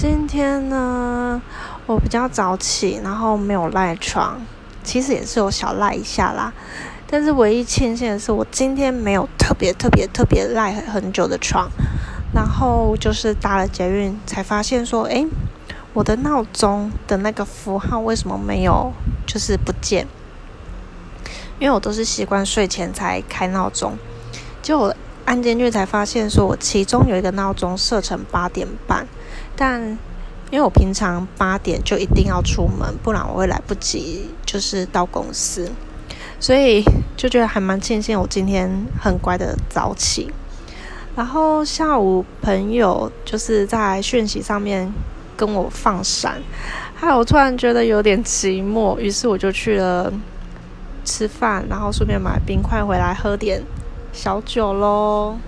今天呢，我比较早起，然后没有赖床，其实也是有小赖一下啦。但是唯一庆幸的是，我今天没有特别特别特别赖很久的床。然后就是搭了捷运，才发现说，诶，我的闹钟的那个符号为什么没有，就是不见？因为我都是习惯睡前才开闹钟，就我按进去才发现，说我其中有一个闹钟设成八点半，但因为我平常八点就一定要出门，不然我会来不及，就是到公司，所以就觉得还蛮庆幸我今天很乖的早起。然后下午朋友就是在讯息上面跟我放闪，还有我突然觉得有点寂寞，于是我就去了吃饭，然后顺便买冰块回来喝点小酒喽。